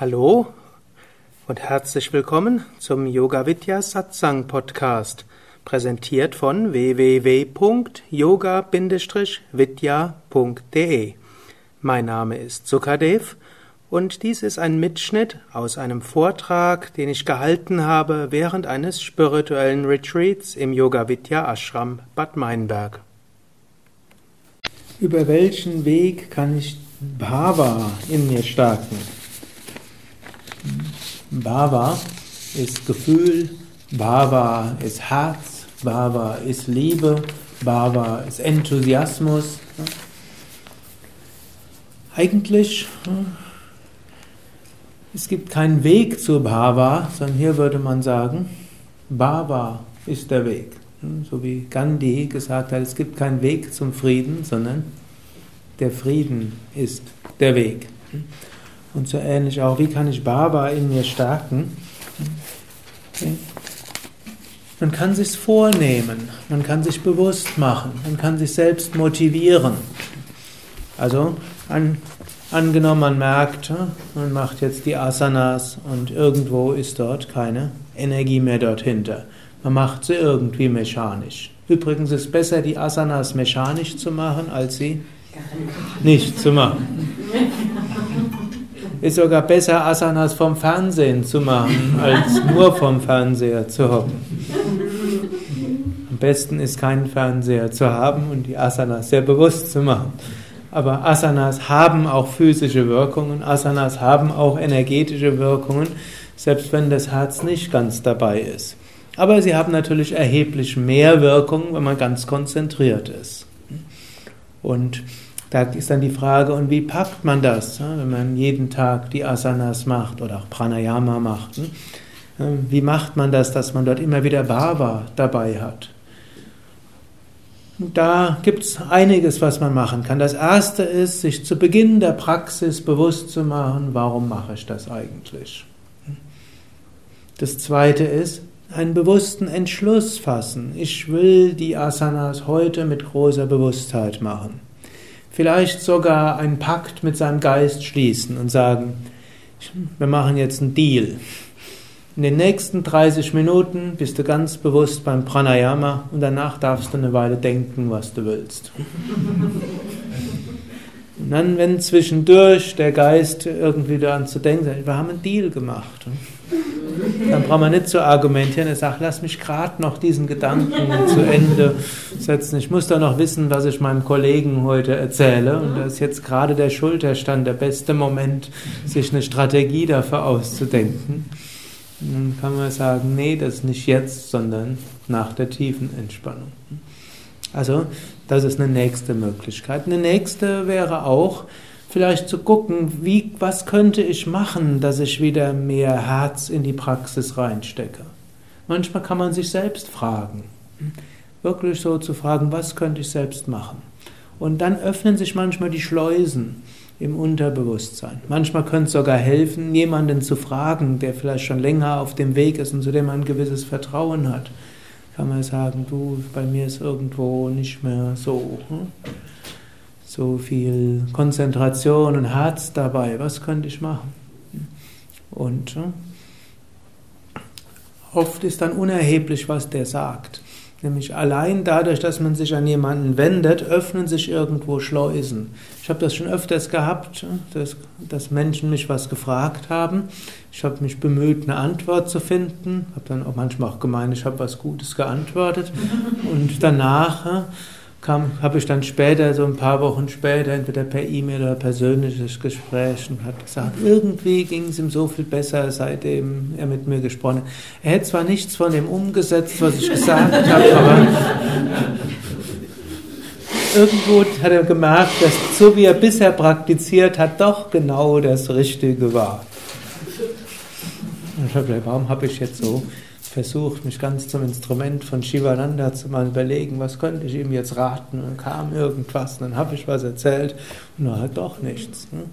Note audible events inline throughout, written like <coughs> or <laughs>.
Hallo und herzlich willkommen zum Yoga Vidya Satsang Podcast, präsentiert von www.yoga-vidya.de. Mein Name ist Sukadev und dies ist ein Mitschnitt aus einem Vortrag, den ich gehalten habe während eines spirituellen Retreats im Yoga Vidya Ashram Bad Meinberg. Über welchen Weg kann ich Bhava in mir stärken? Bhava ist Gefühl, Bhava ist Herz, Bhava ist Liebe, Bhava ist Enthusiasmus. Eigentlich, es gibt keinen Weg zu Bhava, sondern hier würde man sagen, Bhava ist der Weg. So wie Gandhi gesagt hat, es gibt keinen Weg zum Frieden, sondern der Frieden ist der Weg. Und so ähnlich auch, wie kann ich Baba in mir stärken? Okay. Man kann sich vornehmen, man kann sich bewusst machen, man kann sich selbst motivieren. Also an, angenommen, man merkt, man macht jetzt die Asanas und irgendwo ist dort keine Energie mehr dort hinter. Man macht sie irgendwie mechanisch. Übrigens ist es besser, die Asanas mechanisch zu machen, als sie nicht zu machen. <laughs> Ist sogar besser, Asanas vom Fernsehen zu machen, als nur vom Fernseher zu hocken. Am besten ist keinen Fernseher zu haben und die Asanas sehr bewusst zu machen. Aber Asanas haben auch physische Wirkungen, Asanas haben auch energetische Wirkungen, selbst wenn das Herz nicht ganz dabei ist. Aber sie haben natürlich erheblich mehr Wirkung, wenn man ganz konzentriert ist. Und da ist dann die Frage, und wie packt man das, wenn man jeden Tag die Asanas macht oder auch Pranayama macht? Hm? Wie macht man das, dass man dort immer wieder Bhava dabei hat? Da gibt es einiges, was man machen kann. Das erste ist, sich zu Beginn der Praxis bewusst zu machen, warum mache ich das eigentlich? Das zweite ist, einen bewussten Entschluss fassen. Ich will die Asanas heute mit großer Bewusstheit machen vielleicht sogar einen Pakt mit seinem Geist schließen und sagen, wir machen jetzt einen Deal. In den nächsten 30 Minuten bist du ganz bewusst beim Pranayama und danach darfst du eine Weile denken, was du willst. <laughs> Und dann, wenn zwischendurch der Geist irgendwie daran zu denken wir haben einen Deal gemacht. Dann braucht man nicht zu argumentieren. Er sagt, lass mich gerade noch diesen Gedanken zu Ende setzen. Ich muss doch noch wissen, was ich meinem Kollegen heute erzähle. Und da ist jetzt gerade der Schulterstand der beste Moment, sich eine Strategie dafür auszudenken. Dann kann man sagen, nee, das nicht jetzt, sondern nach der tiefen Entspannung. Also, das ist eine nächste Möglichkeit. Eine nächste wäre auch, vielleicht zu gucken, wie, was könnte ich machen, dass ich wieder mehr Herz in die Praxis reinstecke. Manchmal kann man sich selbst fragen, wirklich so zu fragen, was könnte ich selbst machen. Und dann öffnen sich manchmal die Schleusen im Unterbewusstsein. Manchmal könnte es sogar helfen, jemanden zu fragen, der vielleicht schon länger auf dem Weg ist und zu dem man ein gewisses Vertrauen hat. Kann man sagen, du, bei mir ist irgendwo nicht mehr so. Hm? So viel Konzentration und Herz dabei. Was könnte ich machen? Und oft ist dann unerheblich, was der sagt. Nämlich allein dadurch, dass man sich an jemanden wendet, öffnen sich irgendwo Schleusen. Ich habe das schon öfters gehabt, dass, dass, Menschen mich was gefragt haben. Ich habe mich bemüht, eine Antwort zu finden. Habe dann auch manchmal auch gemeint, ich habe was Gutes geantwortet. Und danach habe ich dann später, so ein paar Wochen später, entweder per E-Mail oder persönliches Gespräch und hat gesagt, irgendwie ging es ihm so viel besser, seitdem er mit mir gesprochen hat. Er hätte zwar nichts von dem umgesetzt, was ich gesagt habe, aber irgendwo hat er gemerkt, dass so wie er bisher praktiziert hat, doch genau das Richtige war. Und ich habe gedacht, warum habe ich jetzt so versucht, mich ganz zum Instrument von Shivananda zu mal überlegen, was könnte ich ihm jetzt raten. Und dann kam irgendwas, und dann habe ich was erzählt und dann halt doch nichts. Ne?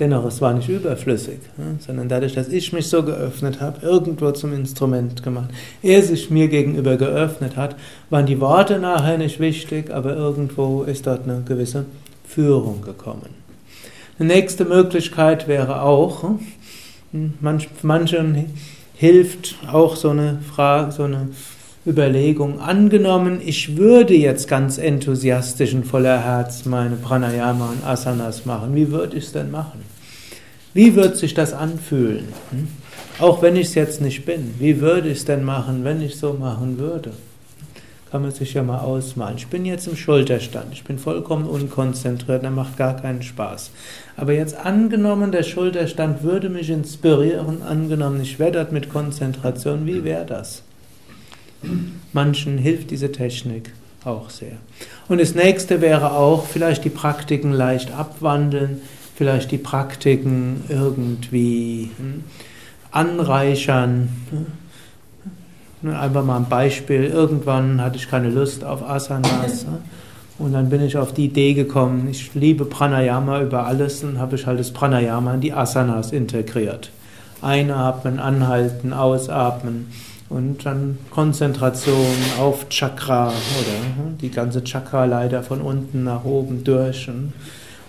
Dennoch, es war nicht überflüssig, ne? sondern dadurch, dass ich mich so geöffnet habe, irgendwo zum Instrument gemacht. Er sich mir gegenüber geöffnet hat, waren die Worte nachher nicht wichtig, aber irgendwo ist dort eine gewisse Führung gekommen. Eine nächste Möglichkeit wäre auch, hm, manch, manchen hilft auch so eine Frage, so eine Überlegung. Angenommen, ich würde jetzt ganz enthusiastisch und voller Herz meine Pranayama und Asanas machen. Wie würde ich es denn machen? Wie würde sich das anfühlen? Hm? Auch wenn ich es jetzt nicht bin. Wie würde ich es denn machen, wenn ich so machen würde? Kann man sich ja mal ausmalen. Ich bin jetzt im Schulterstand. Ich bin vollkommen unkonzentriert. Der macht gar keinen Spaß. Aber jetzt angenommen, der Schulterstand würde mich inspirieren. Angenommen, ich wäre dort mit Konzentration. Wie wäre das? Manchen hilft diese Technik auch sehr. Und das nächste wäre auch vielleicht die Praktiken leicht abwandeln, vielleicht die Praktiken irgendwie hm, anreichern. Einfach mal ein Beispiel. Irgendwann hatte ich keine Lust auf Asanas. Und dann bin ich auf die Idee gekommen, ich liebe Pranayama über alles und habe ich halt das Pranayama in die Asanas integriert. Einatmen, anhalten, ausatmen und dann Konzentration auf Chakra oder die ganze Chakra-Leiter von unten nach oben durch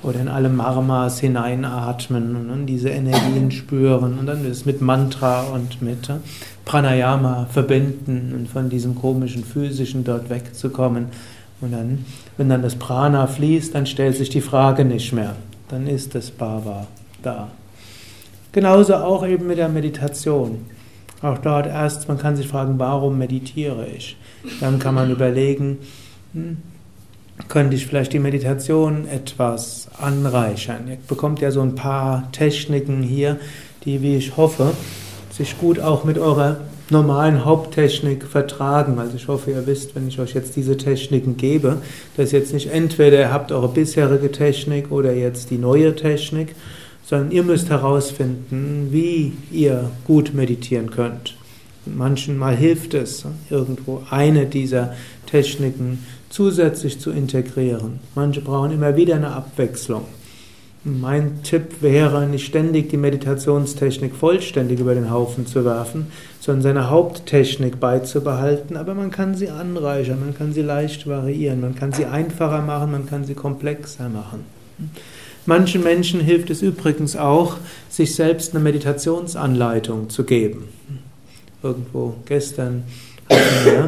oder in alle Marmas hineinatmen und diese Energien spüren und dann ist mit Mantra und mit Pranayama verbinden und von diesem komischen physischen dort wegzukommen. Und dann, wenn dann das Prana fließt, dann stellt sich die Frage nicht mehr. Dann ist das Bhava da. Genauso auch eben mit der Meditation. Auch dort erst, man kann sich fragen, warum meditiere ich? Dann kann man überlegen, hm, könnte ich vielleicht die Meditation etwas anreichern? Ihr bekommt ja so ein paar Techniken hier, die, wie ich hoffe, sich gut auch mit eurer normalen Haupttechnik vertragen. Also ich hoffe, ihr wisst, wenn ich euch jetzt diese Techniken gebe, dass jetzt nicht entweder ihr habt eure bisherige Technik oder jetzt die neue Technik, sondern ihr müsst herausfinden, wie ihr gut meditieren könnt. manchen mal hilft es, irgendwo eine dieser Techniken zusätzlich zu integrieren. Manche brauchen immer wieder eine Abwechslung. Mein Tipp wäre, nicht ständig die Meditationstechnik vollständig über den Haufen zu werfen, sondern seine Haupttechnik beizubehalten, aber man kann sie anreichern, man kann sie leicht variieren, man kann sie einfacher machen, man kann sie komplexer machen. Manchen Menschen hilft es übrigens auch, sich selbst eine Meditationsanleitung zu geben. Irgendwo gestern hatten wir,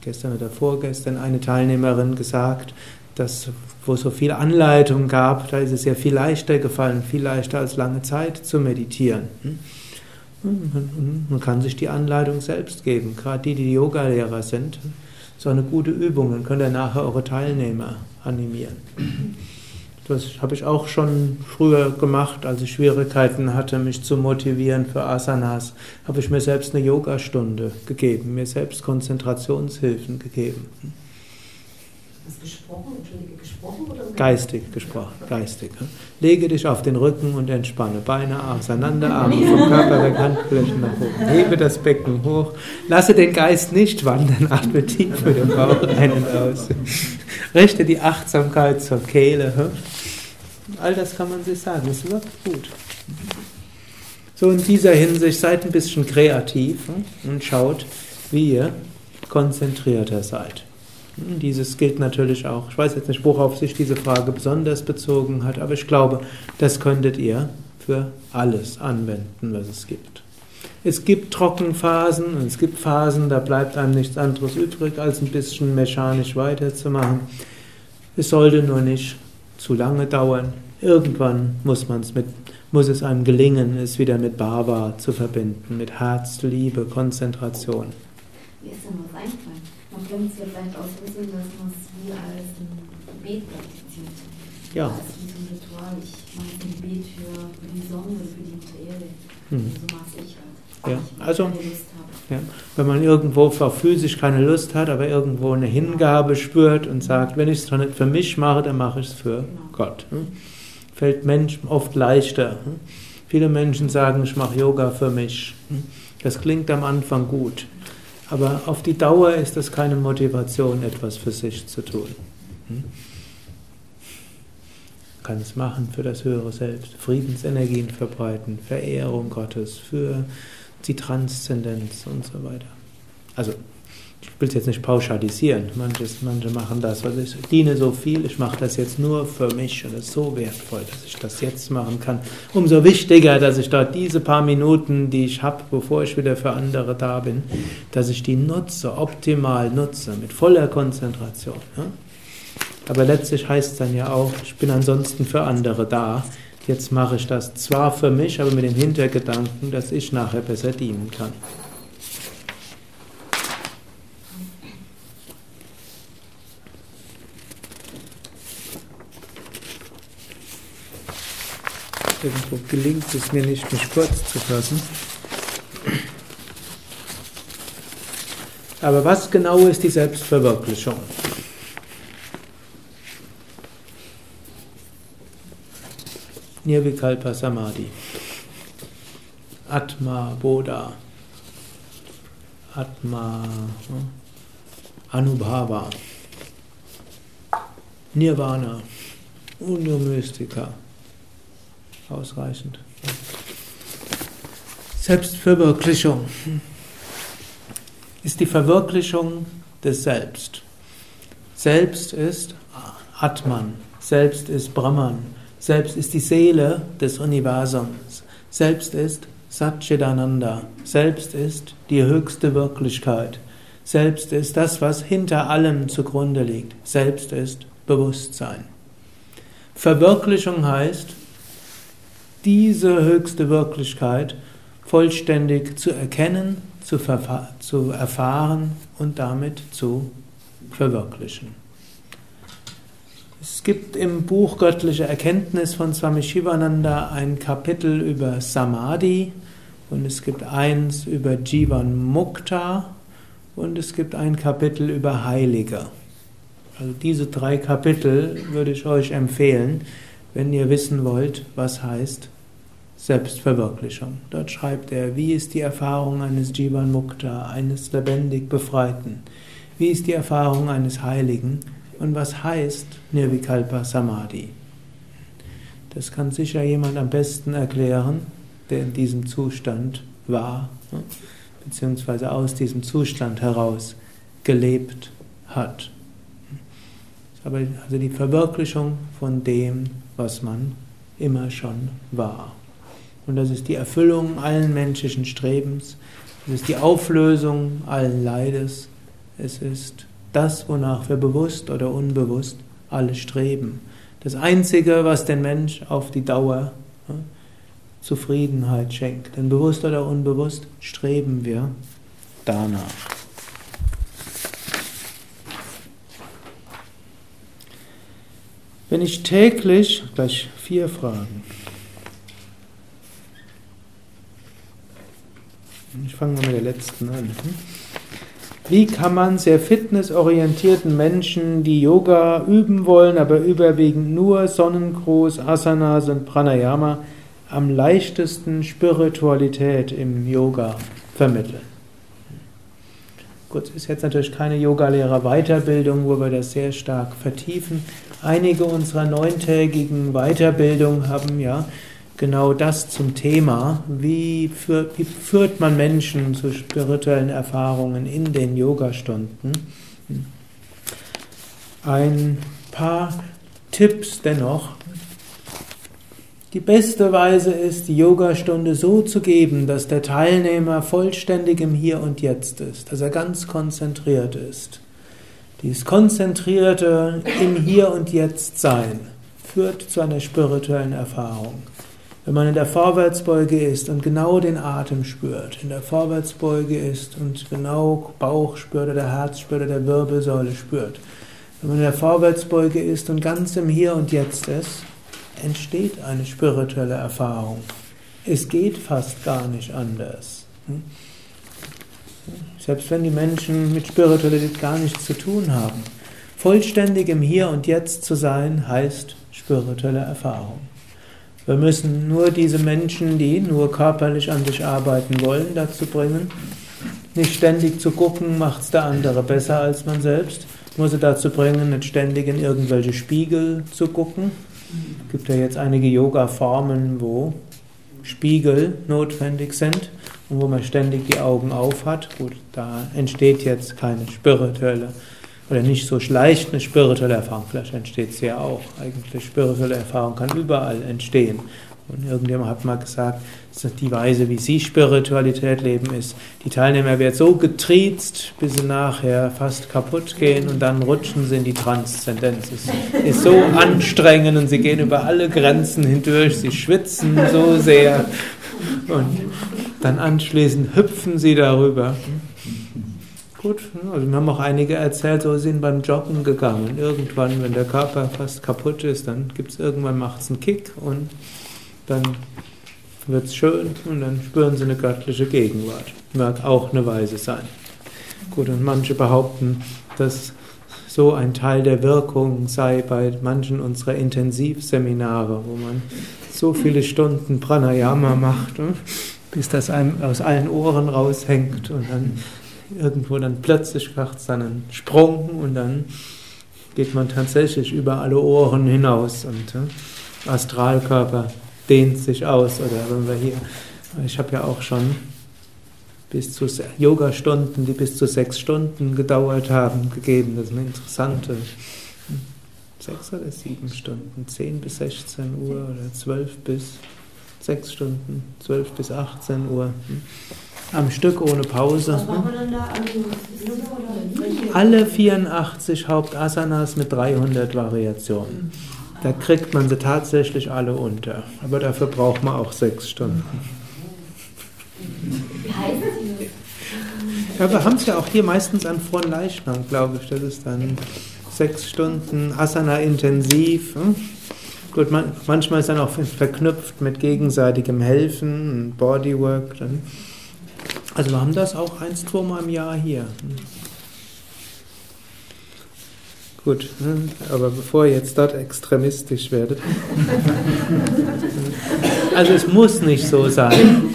gestern oder vorgestern, eine Teilnehmerin gesagt, dass wo es so viele Anleitungen gab, da ist es ja viel leichter gefallen, viel leichter als lange Zeit zu meditieren. Man kann sich die Anleitung selbst geben, gerade die, die Yoga-Lehrer sind. So eine gute Übung, dann könnt ihr nachher eure Teilnehmer animieren. Das habe ich auch schon früher gemacht, als ich Schwierigkeiten hatte, mich zu motivieren für Asanas. Habe ich mir selbst eine Yogastunde gegeben, mir selbst Konzentrationshilfen gegeben. Hast gesprochen, Entschuldige, gesprochen oder? Geistig gesprochen, geistig. Lege dich auf den Rücken und entspanne. Beine auseinander, Arme vom Körper weg, Handflächen nach oben. Hebe das Becken hoch. Lasse den Geist nicht wandern. Atme tief für den Bauch ein und aus. Richte die Achtsamkeit zur Kehle. All das kann man sich sagen. Es wirkt gut. So in dieser Hinsicht seid ein bisschen kreativ und schaut, wie ihr konzentrierter seid. Dieses gilt natürlich auch. Ich weiß jetzt nicht, worauf sich diese Frage besonders bezogen hat, aber ich glaube, das könntet ihr für alles anwenden, was es gibt. Es gibt Trockenphasen und es gibt Phasen, da bleibt einem nichts anderes übrig, als ein bisschen mechanisch weiterzumachen. Es sollte nur nicht zu lange dauern. Irgendwann muss, man's mit, muss es einem gelingen, es wieder mit Baba zu verbinden, mit Herz, Liebe, Konzentration. Mir ist denn was eingefallen. Es ja vielleicht sehen, dass man es wie als ein Gebet praktiziert. Ja. Als wie so ein Ritual. Ich mache ein Gebet für, für die Sonne, für die Erde. Mhm. So mache ich halt. Ja, also ja, wenn man irgendwo physisch keine Lust hat, aber irgendwo eine Hingabe spürt und sagt, wenn ich es doch nicht für mich mache, dann mache ich es für genau. Gott. Hm? Fällt Menschen oft leichter. Hm? Viele Menschen sagen, ich mache Yoga für mich. Hm? Das klingt am Anfang gut, aber auf die Dauer ist das keine Motivation, etwas für sich zu tun. Hm? kann es machen für das höhere Selbst, Friedensenergien verbreiten, Verehrung Gottes, für die Transzendenz und so weiter. Also ich will es jetzt nicht pauschalisieren. Manches, manche machen das, weil ich diene so viel, ich mache das jetzt nur für mich und es ist so wertvoll, dass ich das jetzt machen kann. Umso wichtiger, dass ich dort diese paar Minuten, die ich habe, bevor ich wieder für andere da bin, dass ich die nutze, optimal nutze, mit voller Konzentration. Ja? Aber letztlich heißt es dann ja auch, ich bin ansonsten für andere da. Jetzt mache ich das zwar für mich, aber mit dem Hintergedanken, dass ich nachher besser dienen kann. Irgendwo gelingt es mir nicht, mich kurz zu fassen. Aber was genau ist die Selbstverwirklichung? Nirvikalpa Samadhi. Atma Bodha. Atma hm? Anubhava. Nirvana. Unio Ausreichend. Selbstverwirklichung ist die Verwirklichung des Selbst. Selbst ist Atman, Selbst ist Brahman, Selbst ist die Seele des Universums, Selbst ist Satchidananda, Selbst ist die höchste Wirklichkeit, Selbst ist das, was hinter allem zugrunde liegt, Selbst ist Bewusstsein. Verwirklichung heißt, diese höchste Wirklichkeit vollständig zu erkennen, zu, zu erfahren und damit zu verwirklichen. Es gibt im Buch Göttliche Erkenntnis von Swami Shivananda ein Kapitel über Samadhi und es gibt eins über Jivan Mukta und es gibt ein Kapitel über Heilige. Also diese drei Kapitel würde ich euch empfehlen, wenn ihr wissen wollt, was heißt Selbstverwirklichung. Dort schreibt er, wie ist die Erfahrung eines Jivan Mukta, eines lebendig Befreiten? Wie ist die Erfahrung eines Heiligen? Und was heißt Nirvikalpa Samadhi? Das kann sicher jemand am besten erklären, der in diesem Zustand war, ne, beziehungsweise aus diesem Zustand heraus gelebt hat. Aber also die Verwirklichung von dem, was man immer schon war. Und das ist die Erfüllung allen menschlichen Strebens. Es ist die Auflösung allen Leides. Es ist das, wonach wir bewusst oder unbewusst alle streben. Das Einzige, was den Mensch auf die Dauer ja, Zufriedenheit schenkt. Denn bewusst oder unbewusst streben wir danach. Wenn ich täglich, gleich vier Fragen, Ich fange mal mit der letzten an. Wie kann man sehr fitnessorientierten Menschen, die Yoga üben wollen, aber überwiegend nur Sonnengruß, Asanas und Pranayama, am leichtesten Spiritualität im Yoga vermitteln? Gut, ist jetzt natürlich keine Yogalehrer-Weiterbildung, wo wir das sehr stark vertiefen. Einige unserer neuntägigen Weiterbildungen haben ja genau das zum Thema. Wie führt, wie führt man Menschen zu spirituellen Erfahrungen in den Yogastunden? Ein paar Tipps dennoch. Die beste Weise ist, die Yogastunde so zu geben, dass der Teilnehmer vollständig im Hier und Jetzt ist, dass er ganz konzentriert ist. Dieses konzentrierte im Hier und Jetzt sein führt zu einer spirituellen Erfahrung. Wenn man in der Vorwärtsbeuge ist und genau den Atem spürt, in der Vorwärtsbeuge ist und genau Bauch spürt oder Herz spürt oder Wirbelsäule spürt, wenn man in der Vorwärtsbeuge ist und ganz im Hier und Jetzt ist, entsteht eine spirituelle Erfahrung. Es geht fast gar nicht anders. Hm? Selbst wenn die Menschen mit Spiritualität gar nichts zu tun haben. Vollständig im Hier und Jetzt zu sein, heißt spirituelle Erfahrung. Wir müssen nur diese Menschen, die nur körperlich an sich arbeiten wollen, dazu bringen, nicht ständig zu gucken, macht es der andere besser als man selbst, muss sie dazu bringen, nicht ständig in irgendwelche Spiegel zu gucken. Es gibt ja jetzt einige Yoga-Formen, wo Spiegel notwendig sind und wo man ständig die Augen auf hat. Gut, da entsteht jetzt keine spirituelle oder nicht so leicht eine spirituelle Erfahrung. Vielleicht entsteht sie ja auch. Eigentlich spirituelle Erfahrung kann überall entstehen. Und irgendjemand hat mal gesagt, die Weise, wie sie Spiritualität leben, ist, die Teilnehmer werden so getriezt, bis sie nachher fast kaputt gehen und dann rutschen sie in die Transzendenz. Es ist so anstrengend und sie gehen über alle Grenzen hindurch, sie schwitzen so sehr und dann anschließend hüpfen sie darüber. Gut, also wir haben auch einige erzählt, so sind beim Joggen gegangen. Irgendwann, wenn der Körper fast kaputt ist, dann gibt es irgendwann macht einen Kick und dann wird es schön und dann spüren sie eine göttliche Gegenwart. Mag auch eine Weise sein. Gut, und manche behaupten, dass so ein Teil der Wirkung sei bei manchen unserer Intensivseminare, wo man so viele Stunden Pranayama macht, ne, bis das einem aus allen Ohren raushängt und dann irgendwo dann plötzlich macht es dann einen Sprung und dann geht man tatsächlich über alle Ohren hinaus und ne, Astralkörper dehnt sich aus. Oder wenn wir hier, ich habe ja auch schon bis zu Yoga-Stunden, die bis zu sechs Stunden gedauert haben, gegeben. Das ist eine interessante, hm, sechs oder sieben Stunden, zehn bis 16 Uhr oder zwölf bis sechs Stunden, zwölf bis 18 Uhr. Hm. Am Stück ohne Pause. Da? Alle 84 Hauptasanas mit 300 Variationen. Da kriegt man sie tatsächlich alle unter. Aber dafür braucht man auch sechs Stunden. Ja, wir haben es ja auch hier meistens an Frohen Leichnam, glaube ich. Das ist dann sechs Stunden Asana intensiv. Hm? Gut, man, manchmal ist dann auch verknüpft mit gegenseitigem Helfen, Bodywork. Dann. Also wir haben das auch ein, zweimal im Jahr hier. Hm? Gut, ne? aber bevor ihr jetzt dort extremistisch werdet. <laughs> Also es muss nicht so sein.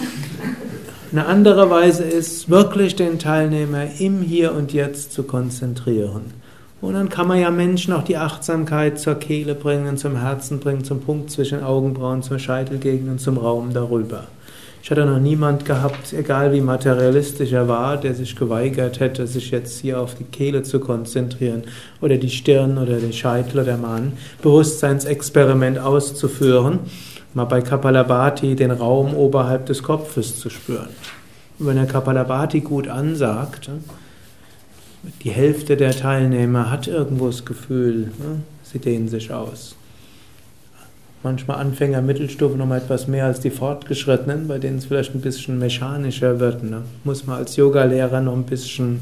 Eine andere Weise ist, wirklich den Teilnehmer im Hier und Jetzt zu konzentrieren. Und dann kann man ja Menschen auch die Achtsamkeit zur Kehle bringen, zum Herzen bringen, zum Punkt zwischen Augenbrauen, zur Scheitelgegend und zum Raum darüber. Ich hatte noch niemand gehabt, egal wie materialistisch er war, der sich geweigert hätte, sich jetzt hier auf die Kehle zu konzentrieren oder die Stirn oder den Scheitel oder mal ein Bewusstseinsexperiment auszuführen, mal bei Kapalabhati den Raum oberhalb des Kopfes zu spüren. Und wenn er Kapalabhati gut ansagt, die Hälfte der Teilnehmer hat irgendwo das Gefühl, sie dehnen sich aus manchmal Anfänger, Mittelstufe noch mal etwas mehr als die Fortgeschrittenen, bei denen es vielleicht ein bisschen mechanischer wird. Ne? Muss man als Yogalehrer noch ein bisschen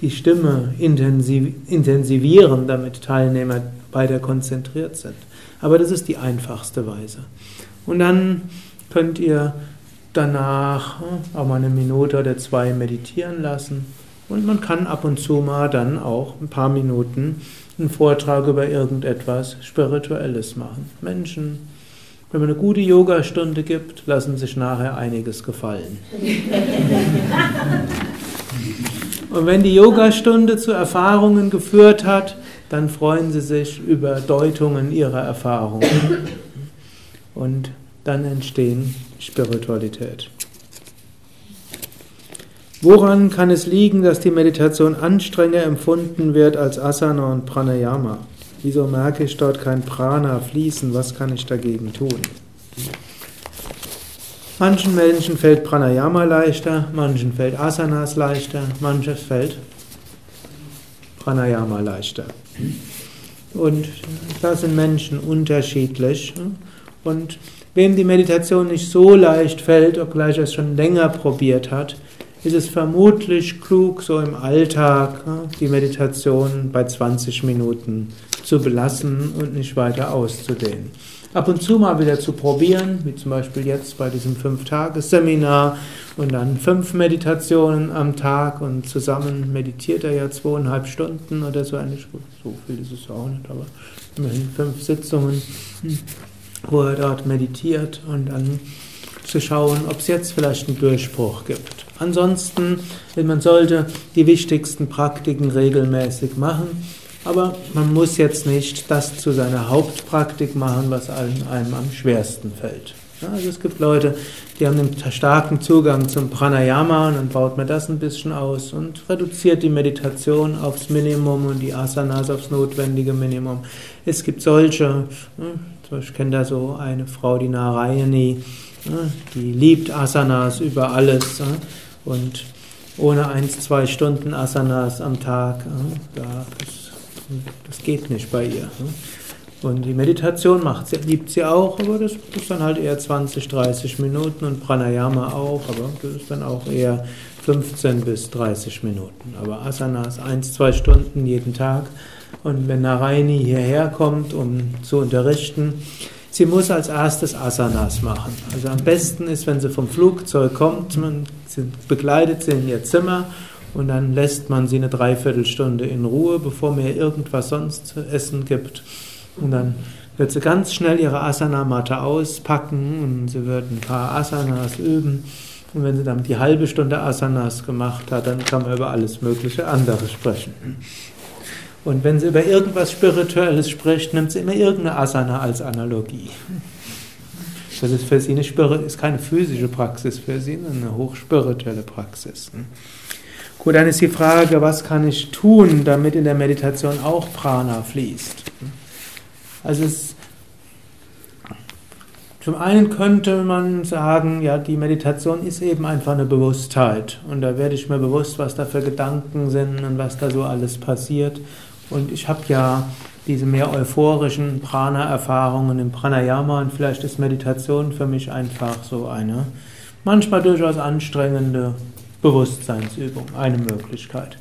die Stimme intensiv, intensivieren, damit Teilnehmer beide konzentriert sind. Aber das ist die einfachste Weise. Und dann könnt ihr danach hm, auch mal eine Minute oder zwei meditieren lassen. Und man kann ab und zu mal dann auch ein paar Minuten einen Vortrag über irgendetwas Spirituelles machen. Menschen, wenn man eine gute Yogastunde gibt, lassen sich nachher einiges gefallen. <laughs> Und wenn die Yogastunde zu Erfahrungen geführt hat, dann freuen sie sich über Deutungen ihrer Erfahrungen. Und dann entstehen Spiritualität. Woran kann es liegen, dass die Meditation anstrengender empfunden wird als Asana und Pranayama? Wieso merke ich dort kein Prana fließen? Was kann ich dagegen tun? Manchen Menschen fällt Pranayama leichter, manchen fällt Asanas leichter, manches fällt Pranayama leichter. Und da sind Menschen unterschiedlich. Und wem die Meditation nicht so leicht fällt, obgleich er es schon länger probiert hat, ist es vermutlich klug, so im Alltag die Meditation bei 20 Minuten zu belassen und nicht weiter auszudehnen. Ab und zu mal wieder zu probieren, wie zum Beispiel jetzt bei diesem Fünf-Tages-Seminar und dann fünf Meditationen am Tag und zusammen meditiert er ja zweieinhalb Stunden oder so eigentlich. So viel ist es auch nicht, aber immerhin fünf Sitzungen, wo er dort meditiert und dann zu schauen, ob es jetzt vielleicht einen Durchbruch gibt. Ansonsten, man sollte die wichtigsten Praktiken regelmäßig machen, aber man muss jetzt nicht das zu seiner Hauptpraktik machen, was einem am schwersten fällt. Also es gibt Leute, die haben einen starken Zugang zum Pranayama und dann baut man das ein bisschen aus und reduziert die Meditation aufs Minimum und die Asanas aufs notwendige Minimum. Es gibt solche, ich kenne da so eine Frau, die Narayani, die liebt Asanas über alles und ohne eins, zwei Stunden Asanas am Tag, das, das geht nicht bei ihr. Und die Meditation macht sie, liebt sie auch, aber das ist dann halt eher 20, 30 Minuten und Pranayama auch, aber das ist dann auch eher 15 bis 30 Minuten. Aber Asanas eins, zwei Stunden jeden Tag. Und wenn Narayani hierher kommt, um zu unterrichten, sie muss als erstes Asanas machen. Also am besten ist, wenn sie vom Flugzeug kommt, man begleitet sie in ihr Zimmer und dann lässt man sie eine Dreiviertelstunde in Ruhe, bevor mir irgendwas sonst zu essen gibt. Und dann wird sie ganz schnell ihre Asana-Matte auspacken und sie wird ein paar Asanas üben. Und wenn sie dann die halbe Stunde Asanas gemacht hat, dann kann man über alles mögliche andere sprechen. Und wenn sie über irgendwas Spirituelles spricht, nimmt sie immer irgendeine Asana als Analogie. Das ist für sie eine Spir ist keine physische Praxis für sie, eine hochspirituelle Praxis. Gut, dann ist die Frage, was kann ich tun, damit in der Meditation auch Prana fließt? Also es, zum einen könnte man sagen, ja, die Meditation ist eben einfach eine Bewusstheit und da werde ich mir bewusst, was da für Gedanken sind und was da so alles passiert. Und ich habe ja diese mehr euphorischen Prana-Erfahrungen im Pranayama und vielleicht ist Meditation für mich einfach so eine manchmal durchaus anstrengende Bewusstseinsübung, eine Möglichkeit.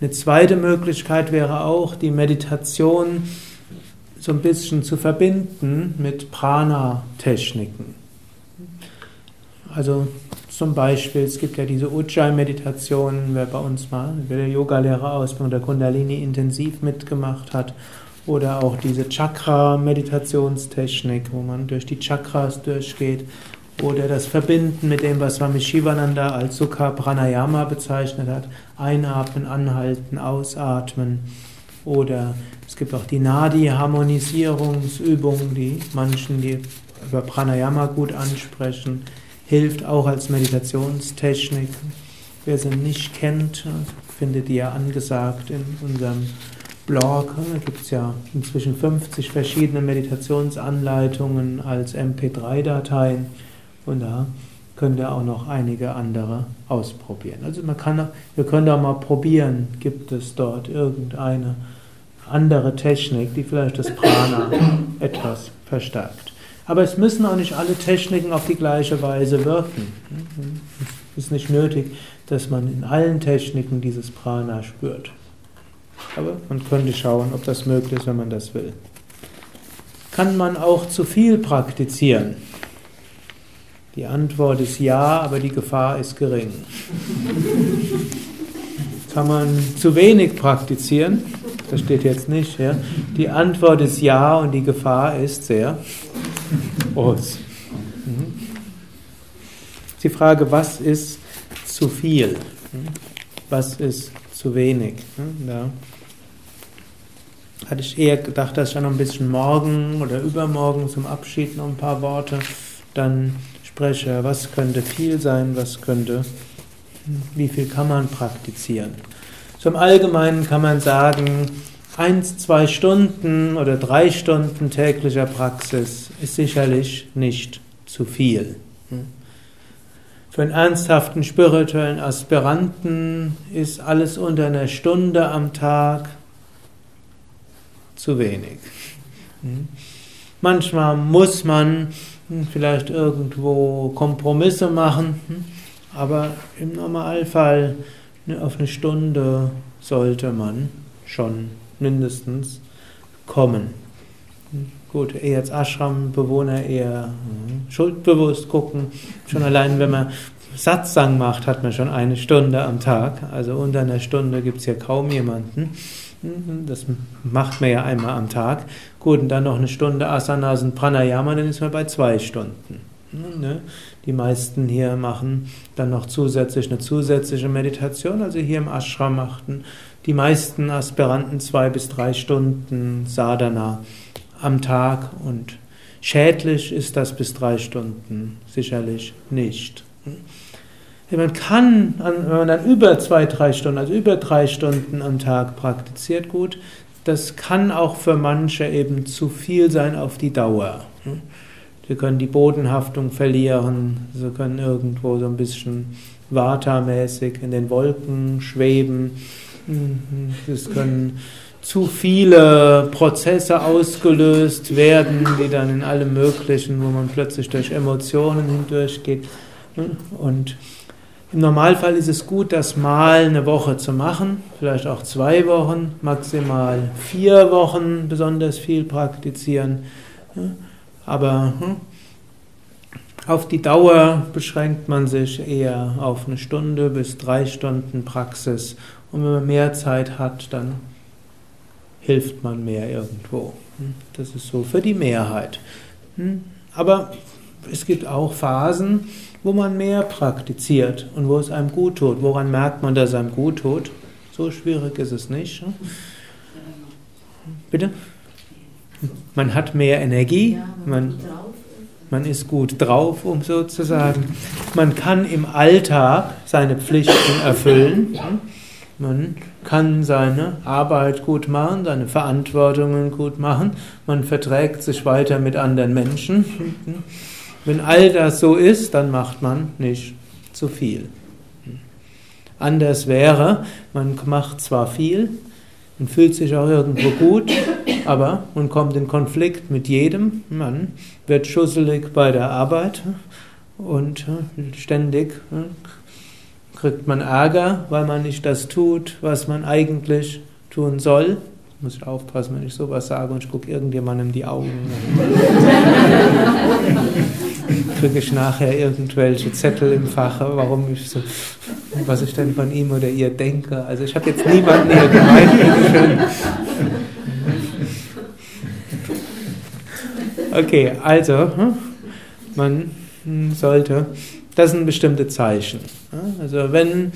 Eine zweite Möglichkeit wäre auch die Meditation so ein bisschen zu verbinden mit Prana-Techniken. Also zum Beispiel, es gibt ja diese Ujjayi-Meditation, wer bei uns mal, wer der Yogalehrer Ausbildung der Kundalini intensiv mitgemacht hat, oder auch diese Chakra-Meditationstechnik, wo man durch die Chakras durchgeht, oder das Verbinden mit dem, was Swami Shivananda als Sukha Pranayama bezeichnet hat, einatmen, anhalten, ausatmen, oder es gibt auch die Nadi-Harmonisierungsübung, die manchen, die über Pranayama gut ansprechen, hilft auch als Meditationstechnik. Wer sie nicht kennt, findet die ja angesagt in unserem Blog. Da gibt es ja inzwischen 50 verschiedene Meditationsanleitungen als MP3-Dateien und da könnt ihr auch noch einige andere ausprobieren. Also man kann, wir können auch mal probieren, gibt es dort irgendeine andere Technik, die vielleicht das Prana <coughs> etwas verstärkt. Aber es müssen auch nicht alle Techniken auf die gleiche Weise wirken. Es ist nicht nötig, dass man in allen Techniken dieses Prana spürt. Aber man könnte schauen, ob das möglich ist, wenn man das will. Kann man auch zu viel praktizieren? Die Antwort ist ja, aber die Gefahr ist gering. Kann man zu wenig praktizieren? Das steht jetzt nicht. Ja? Die Antwort ist ja und die Gefahr ist sehr Mhm. Die Frage, was ist zu viel? Was ist zu wenig? Da hatte ich eher gedacht, dass ich dann noch ein bisschen morgen oder übermorgen zum Abschied noch ein paar Worte dann spreche. Was könnte viel sein? Was könnte, wie viel kann man praktizieren? Im Allgemeinen kann man sagen, eins, zwei Stunden oder drei Stunden täglicher Praxis ist sicherlich nicht zu viel. Für einen ernsthaften spirituellen Aspiranten ist alles unter einer Stunde am Tag zu wenig. Manchmal muss man vielleicht irgendwo Kompromisse machen, aber im Normalfall Ne, auf eine Stunde sollte man schon mindestens kommen. Gut, eher als Ashram-Bewohner eher hm, schuldbewusst gucken. Schon allein, wenn man Satzang macht, hat man schon eine Stunde am Tag. Also unter einer Stunde gibt es ja kaum jemanden. Hm, das macht man ja einmal am Tag. Gut, und dann noch eine Stunde Asanas und Pranayama, dann ist man bei zwei Stunden. Ne? Die meisten hier machen dann noch zusätzlich eine zusätzliche Meditation. Also hier im Ashram machten die meisten Aspiranten zwei bis drei Stunden Sadhana am Tag und Schädlich ist das bis drei Stunden sicherlich nicht. Man kann, wenn man dann über zwei, drei Stunden, also über drei Stunden am Tag praktiziert, gut, das kann auch für manche eben zu viel sein auf die Dauer. Sie können die Bodenhaftung verlieren, sie können irgendwo so ein bisschen Vata-mäßig in den Wolken schweben, es können zu viele Prozesse ausgelöst werden, die dann in allem Möglichen, wo man plötzlich durch Emotionen hindurchgeht. Und im Normalfall ist es gut, das mal eine Woche zu machen, vielleicht auch zwei Wochen, maximal vier Wochen besonders viel praktizieren. Aber hm, auf die Dauer beschränkt man sich eher auf eine Stunde bis drei Stunden Praxis. Und wenn man mehr Zeit hat, dann hilft man mehr irgendwo. Hm, das ist so für die Mehrheit. Hm, aber es gibt auch Phasen, wo man mehr praktiziert und wo es einem gut tut. Woran merkt man, dass es einem gut tut? So schwierig ist es nicht. Bitte? Man hat mehr Energie, man, man ist gut drauf, um so zu sagen. Man kann im Alltag seine Pflichten erfüllen. Man kann seine Arbeit gut machen, seine Verantwortungen gut machen. Man verträgt sich weiter mit anderen Menschen. Wenn all das so ist, dann macht man nicht zu viel. Anders wäre, man macht zwar viel und fühlt sich auch irgendwo gut, aber man kommt in Konflikt mit jedem, man wird schusselig bei der Arbeit und ständig kriegt man Ärger, weil man nicht das tut, was man eigentlich tun soll. Muss ich aufpassen, wenn ich sowas sage und ich gucke irgendjemandem die Augen. <laughs> kriege ich nachher irgendwelche Zettel im Fache, warum ich so, was ich denn von ihm oder ihr denke. Also ich habe jetzt niemanden hier gemeint. Okay, also hm, man sollte, das sind bestimmte Zeichen. Also wenn,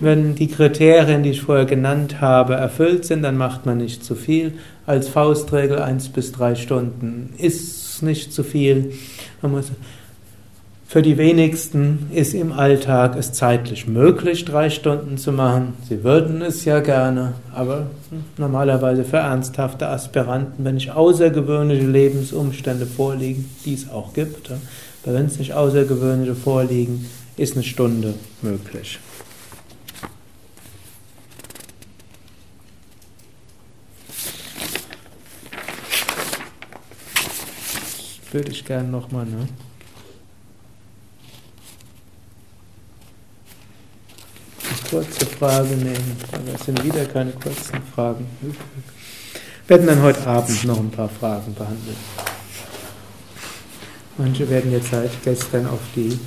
wenn die Kriterien, die ich vorher genannt habe, erfüllt sind, dann macht man nicht zu viel. Als Faustregel eins bis drei Stunden ist nicht zu viel. Muss für die wenigsten ist im Alltag es zeitlich möglich, drei Stunden zu machen. Sie würden es ja gerne, aber normalerweise für ernsthafte Aspiranten, wenn nicht außergewöhnliche Lebensumstände vorliegen, die es auch gibt, aber wenn es nicht außergewöhnliche vorliegen, ist eine Stunde möglich. Das würde ich gerne nochmal, ne? kurze Frage nehmen. Aber es sind wieder keine kurzen Fragen. Wir werden dann heute Abend noch ein paar Fragen behandeln. Manche werden jetzt seit gestern auf die,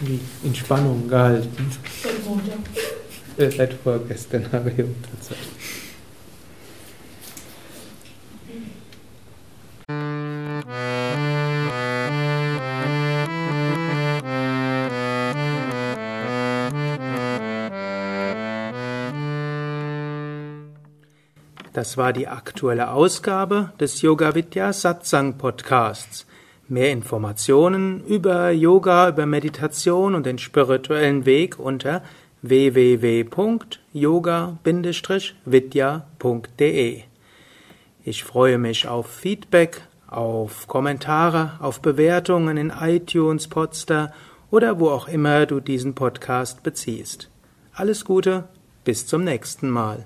die Entspannung gehalten. Seit vorgestern habe ich unterzeichnet. Das war die aktuelle Ausgabe des Yoga Vidya Satsang Podcasts. Mehr Informationen über Yoga, über Meditation und den spirituellen Weg unter www.yoga-vidya.de. Ich freue mich auf Feedback, auf Kommentare, auf Bewertungen in iTunes, Podster oder wo auch immer du diesen Podcast beziehst. Alles Gute, bis zum nächsten Mal.